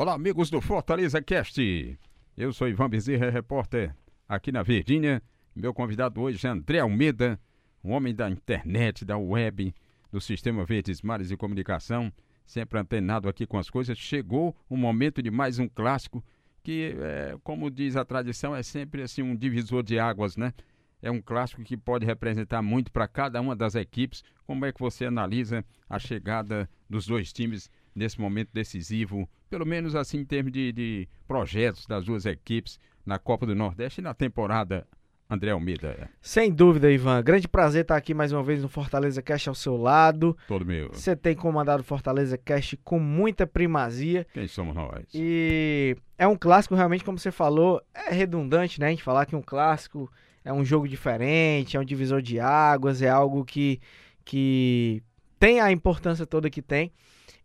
Olá, amigos do Fortaleza Cast. Eu sou Ivan Bezerra, repórter aqui na Verdinha. Meu convidado hoje é André Almeida, um homem da internet, da web, do Sistema Verdes Mares de Comunicação, sempre antenado aqui com as coisas. Chegou o momento de mais um clássico que, é, como diz a tradição, é sempre assim um divisor de águas, né? É um clássico que pode representar muito para cada uma das equipes. Como é que você analisa a chegada dos dois times nesse momento decisivo, pelo menos assim em termos de, de projetos das duas equipes na Copa do Nordeste e na temporada André Almeida. Sem dúvida, Ivan. Grande prazer estar aqui mais uma vez no Fortaleza Cast ao seu lado. Todo meu. Você tem comandado o Fortaleza Cast com muita primazia. Quem somos nós? E é um clássico, realmente, como você falou, é redundante, né? A gente falar que um clássico é um jogo diferente, é um divisor de águas, é algo que, que tem a importância toda que tem.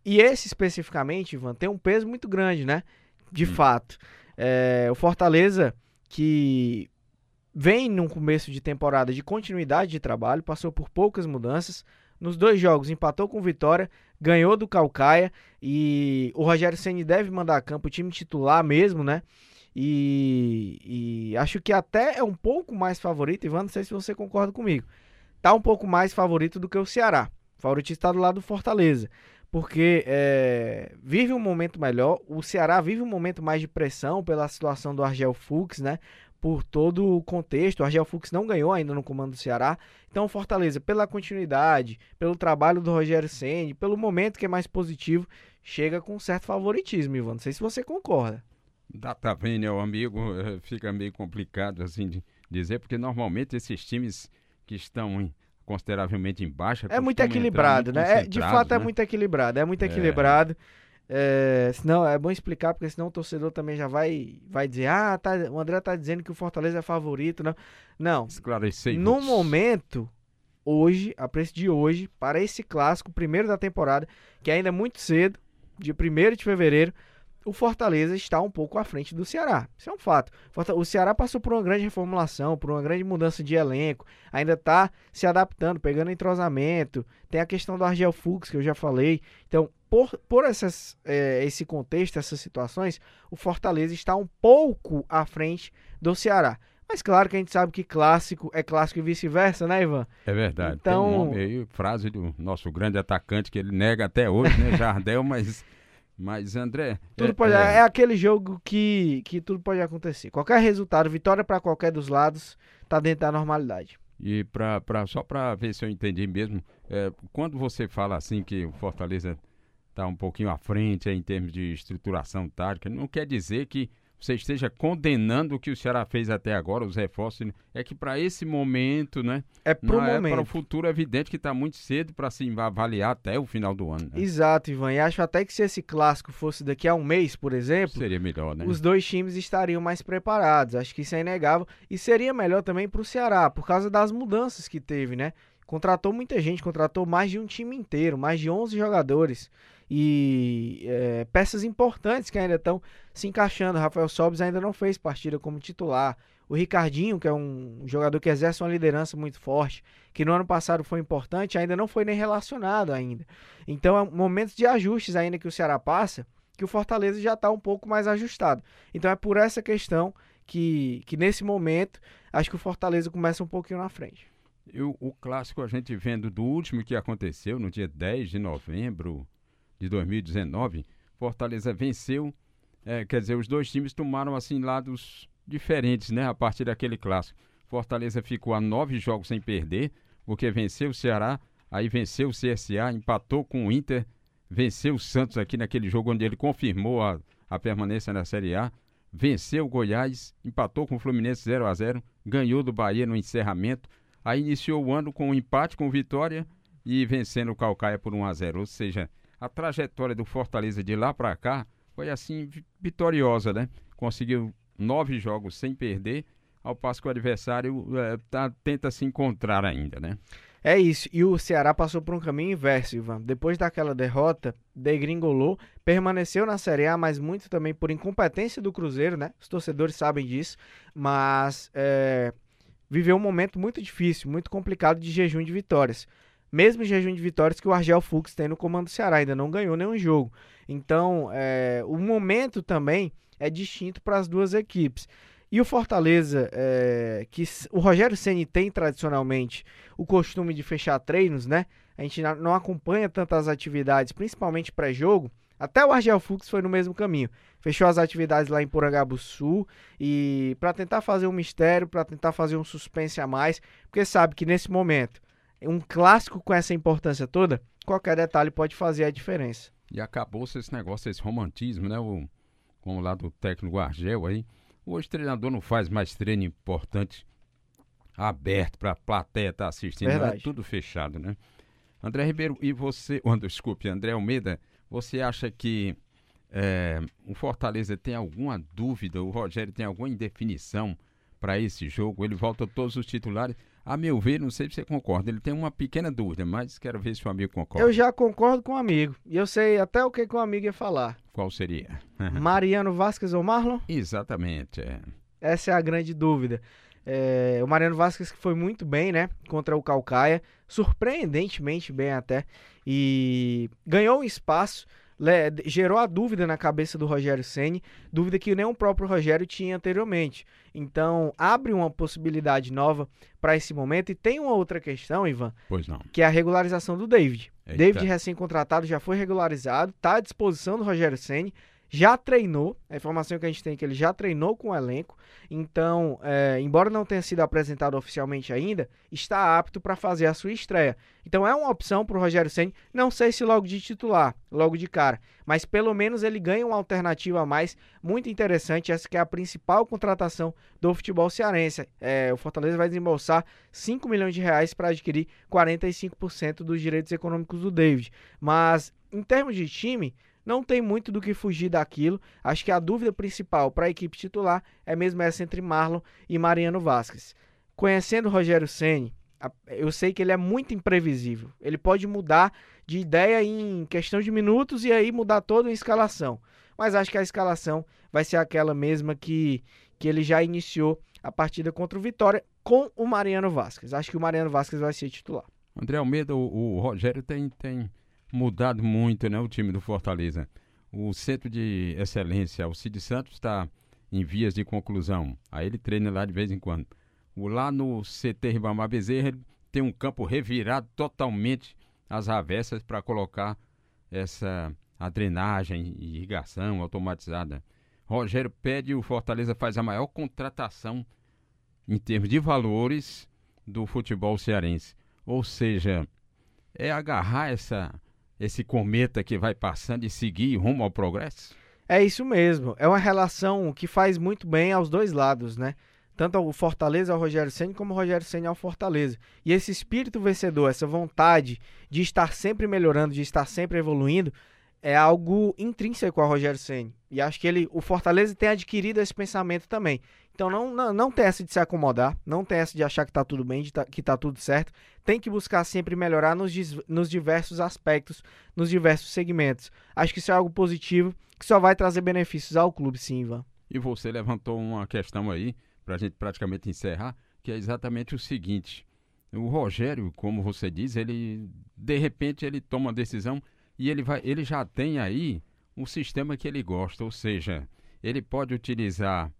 E esse especificamente, Ivan, tem um peso muito grande, né? De hum. fato. É, o Fortaleza, que vem num começo de temporada de continuidade de trabalho, passou por poucas mudanças. Nos dois jogos empatou com Vitória, ganhou do Calcaia e o Rogério Ceni deve mandar a campo o time titular mesmo, né? E, e, acho que até é um pouco mais favorito, Ivan, não sei se você concorda comigo. Tá um pouco mais favorito do que o Ceará. O favorito está do lado do Fortaleza porque é, vive um momento melhor. O Ceará vive um momento mais de pressão pela situação do Argel Fux, né? Por todo o contexto. O Argel Fux não ganhou ainda no comando do Ceará. Então, Fortaleza, pela continuidade, pelo trabalho do Rogério Senni, pelo momento que é mais positivo, chega com um certo favoritismo, Ivan. Não sei se você concorda. Dá tá vendo, meu amigo, eh, fica meio complicado assim de dizer, porque normalmente esses times que estão em consideravelmente em baixa. É muito equilibrado, né? É, de fato é né? é muito equilibrado, é muito é. equilibrado. É, senão é bom explicar, porque senão o torcedor também já vai, vai dizer: ah, tá, o André tá dizendo que o Fortaleza é favorito. Não, não. Esclarecer. No momento, hoje, a preço de hoje, para esse clássico, primeiro da temporada, que ainda é muito cedo, dia 1 de fevereiro, o Fortaleza está um pouco à frente do Ceará. Isso é um fato. O Ceará passou por uma grande reformulação, por uma grande mudança de elenco, ainda está se adaptando, pegando entrosamento. Tem a questão do Argel Fux, que eu já falei. Então, por, por essas, é, esse contexto, essas situações, o Fortaleza está um pouco à frente do Ceará. Mas claro que a gente sabe que clássico é clássico e vice-versa, né, Ivan? É verdade. Então, Tem um nome aí, frase do nosso grande atacante que ele nega até hoje, né, Jardel, mas mas, André. Tudo é, pode, é... é... aquele jogo que, que tudo pode acontecer. Qualquer resultado, vitória para qualquer dos lados, tá dentro da normalidade. E pra, pra, só para ver se eu entendi mesmo, é, quando você fala assim que o Fortaleza está um pouquinho à frente em termos de estruturação tática, não quer dizer que você esteja condenando o que o Ceará fez até agora, os reforços, é que para esse momento, né? É para o momento. É para o futuro, é evidente que está muito cedo para se avaliar até o final do ano. Né? Exato, Ivan. E acho até que se esse clássico fosse daqui a um mês, por exemplo, seria melhor, né? Os dois times estariam mais preparados. Acho que isso é inegável. E seria melhor também para o Ceará, por causa das mudanças que teve, né? Contratou muita gente, contratou mais de um time inteiro, mais de 11 jogadores e é, peças importantes que ainda estão se encaixando. Rafael Sobis ainda não fez partida como titular. O Ricardinho, que é um jogador que exerce uma liderança muito forte, que no ano passado foi importante, ainda não foi nem relacionado ainda. Então, é momentos de ajustes ainda que o Ceará passa, que o Fortaleza já está um pouco mais ajustado. Então, é por essa questão que, que nesse momento, acho que o Fortaleza começa um pouquinho na frente. Eu, o clássico a gente vendo do último que aconteceu no dia 10 de novembro, de 2019, Fortaleza venceu. É, quer dizer, os dois times tomaram assim lados diferentes, né? A partir daquele clássico. Fortaleza ficou a nove jogos sem perder, porque venceu o Ceará, aí venceu o CSA, empatou com o Inter, venceu o Santos aqui naquele jogo onde ele confirmou a, a permanência na Série A, venceu o Goiás, empatou com o Fluminense 0 a 0 ganhou do Bahia no encerramento, aí iniciou o ano com um empate com vitória e vencendo o Calcaia por 1 a 0 ou seja, a trajetória do Fortaleza de lá para cá foi assim vitoriosa, né? Conseguiu nove jogos sem perder, ao passo que o adversário é, tá, tenta se encontrar ainda, né? É isso. E o Ceará passou por um caminho inverso, Ivan. Depois daquela derrota, degringolou, permaneceu na Série A, mas muito também por incompetência do Cruzeiro, né? Os torcedores sabem disso. Mas é, viveu um momento muito difícil, muito complicado de jejum de vitórias mesmo jejum de vitórias que o Argel Fux tem no comando do Ceará, ainda não ganhou nenhum jogo. Então, é, o momento também é distinto para as duas equipes. E o Fortaleza, é, que o Rogério Ceni tem tradicionalmente o costume de fechar treinos, né? A gente não acompanha tantas atividades, principalmente pré-jogo. Até o Argel Fux foi no mesmo caminho. Fechou as atividades lá em Porangabuçu e para tentar fazer um mistério, para tentar fazer um suspense a mais, porque sabe que nesse momento, um clássico com essa importância toda, qualquer detalhe pode fazer a diferença. E acabou-se esse negócio, esse romantismo, né? O, com o lado técnico Argel aí. Hoje o treinador não faz mais treino importante aberto para a plateia estar tá assistindo, é tudo fechado, né? André Ribeiro, e você, oh, desculpe, André Almeida, você acha que é, o Fortaleza tem alguma dúvida, o Rogério tem alguma indefinição para esse jogo? Ele volta todos os titulares. A meu ver, não sei se você concorda, ele tem uma pequena dúvida, mas quero ver se o amigo concorda. Eu já concordo com o amigo. E eu sei até o que, que o amigo ia falar. Qual seria? Mariano Vasquez ou Marlon? Exatamente. É. Essa é a grande dúvida. É, o Mariano Vasquez que foi muito bem, né? Contra o Calcaia. Surpreendentemente bem até. E ganhou um espaço gerou a dúvida na cabeça do Rogério Ceni, dúvida que nem o próprio Rogério tinha anteriormente. Então, abre uma possibilidade nova para esse momento e tem uma outra questão, Ivan, pois não. que é a regularização do David. Eita. David recém-contratado já foi regularizado, está à disposição do Rogério Ceni já treinou, a informação que a gente tem é que ele já treinou com o elenco, então, é, embora não tenha sido apresentado oficialmente ainda, está apto para fazer a sua estreia. Então é uma opção para o Rogério Senni, não sei se logo de titular, logo de cara, mas pelo menos ele ganha uma alternativa a mais, muito interessante, essa que é a principal contratação do futebol cearense. É, o Fortaleza vai desembolsar 5 milhões de reais para adquirir 45% dos direitos econômicos do David, mas em termos de time, não tem muito do que fugir daquilo. Acho que a dúvida principal para a equipe titular é mesmo essa entre Marlon e Mariano Vasquez. Conhecendo o Rogério Ceni, eu sei que ele é muito imprevisível. Ele pode mudar de ideia em questão de minutos e aí mudar toda a escalação. Mas acho que a escalação vai ser aquela mesma que, que ele já iniciou a partida contra o Vitória com o Mariano Vasquez. Acho que o Mariano Vasquez vai ser titular. André Almeida, o, o Rogério tem, tem mudado muito né, o time do Fortaleza. O centro de excelência, o Cid Santos, está em vias de conclusão. Aí ele treina lá de vez em quando. O, lá no CT Ribamar Bezerra, ele tem um campo revirado totalmente às avessas para colocar essa a drenagem, irrigação automatizada. Rogério pede o Fortaleza faz a maior contratação em termos de valores do futebol cearense. Ou seja, é agarrar essa esse cometa que vai passando e seguir rumo ao progresso? É isso mesmo. É uma relação que faz muito bem aos dois lados, né? Tanto o Fortaleza ao Rogério Senna como o Rogério Senna ao Fortaleza. E esse espírito vencedor, essa vontade de estar sempre melhorando, de estar sempre evoluindo, é algo intrínseco ao Rogério Senna. E acho que ele, o Fortaleza tem adquirido esse pensamento também. Então não, não, não tem essa de se acomodar, não tem essa de achar que está tudo bem, tá, que está tudo certo. Tem que buscar sempre melhorar nos, nos diversos aspectos, nos diversos segmentos. Acho que isso é algo positivo, que só vai trazer benefícios ao clube, sim, Ivan. E você levantou uma questão aí, para a gente praticamente encerrar, que é exatamente o seguinte. O Rogério, como você diz, ele de repente ele toma uma decisão e ele vai, ele já tem aí um sistema que ele gosta, ou seja, ele pode utilizar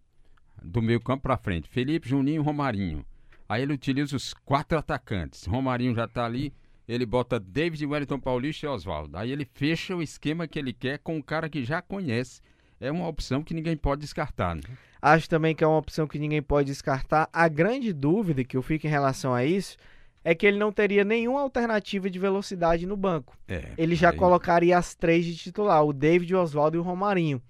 do meio campo para frente. Felipe, Juninho e Romarinho. Aí ele utiliza os quatro atacantes. Romarinho já está ali. Ele bota David, Wellington Paulista e Oswaldo. Aí ele fecha o esquema que ele quer com um cara que já conhece. É uma opção que ninguém pode descartar. Né? Acho também que é uma opção que ninguém pode descartar. A grande dúvida que eu fico em relação a isso é que ele não teria nenhuma alternativa de velocidade no banco. É, ele já aí... colocaria as três de titular, o David, o Oswaldo e o Romarinho.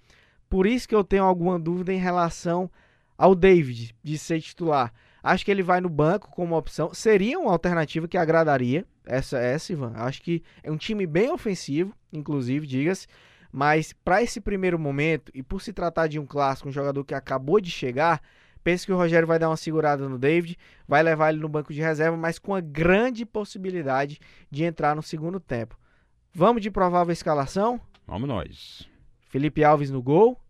Por isso que eu tenho alguma dúvida em relação ao David de ser titular. Acho que ele vai no banco como opção. Seria uma alternativa que agradaria. Essa, essa Ivan. Acho que é um time bem ofensivo, inclusive, diga-se. Mas para esse primeiro momento, e por se tratar de um clássico, um jogador que acabou de chegar, penso que o Rogério vai dar uma segurada no David, vai levar ele no banco de reserva, mas com a grande possibilidade de entrar no segundo tempo. Vamos de provável escalação? Vamos nós. Felipe Alves no gol.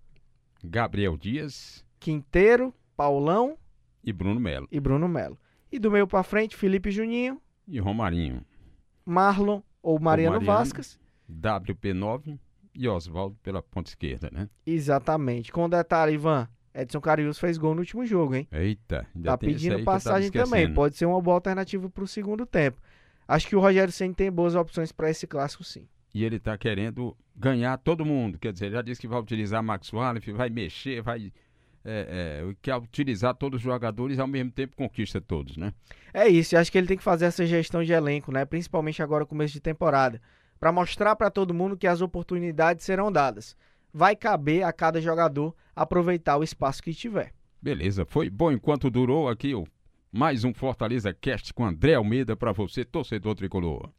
Gabriel Dias. Quinteiro, Paulão e Bruno Melo. E Bruno Melo. E do meio para frente, Felipe Juninho e Romarinho. Marlon ou Mariano, Mariano. Vasquez. WP9 e Oswaldo pela ponta esquerda, né? Exatamente. Com detalhe, Ivan, Edson Carius fez gol no último jogo, hein? Eita, ainda Tá pedindo passagem também. Pode ser uma boa alternativa pro segundo tempo. Acho que o Rogério Senna tem boas opções para esse clássico, sim. E ele tá querendo ganhar todo mundo. Quer dizer, já disse que vai utilizar Max Wallace, vai mexer, vai. É, é, quer utilizar todos os jogadores e ao mesmo tempo conquista todos, né? É isso, e acho que ele tem que fazer essa gestão de elenco, né? Principalmente agora começo de temporada, Pra mostrar pra todo mundo que as oportunidades serão dadas. Vai caber a cada jogador aproveitar o espaço que tiver. Beleza, foi bom enquanto durou aqui o mais um Fortaleza Cast com André Almeida para você, torcedor tricolor.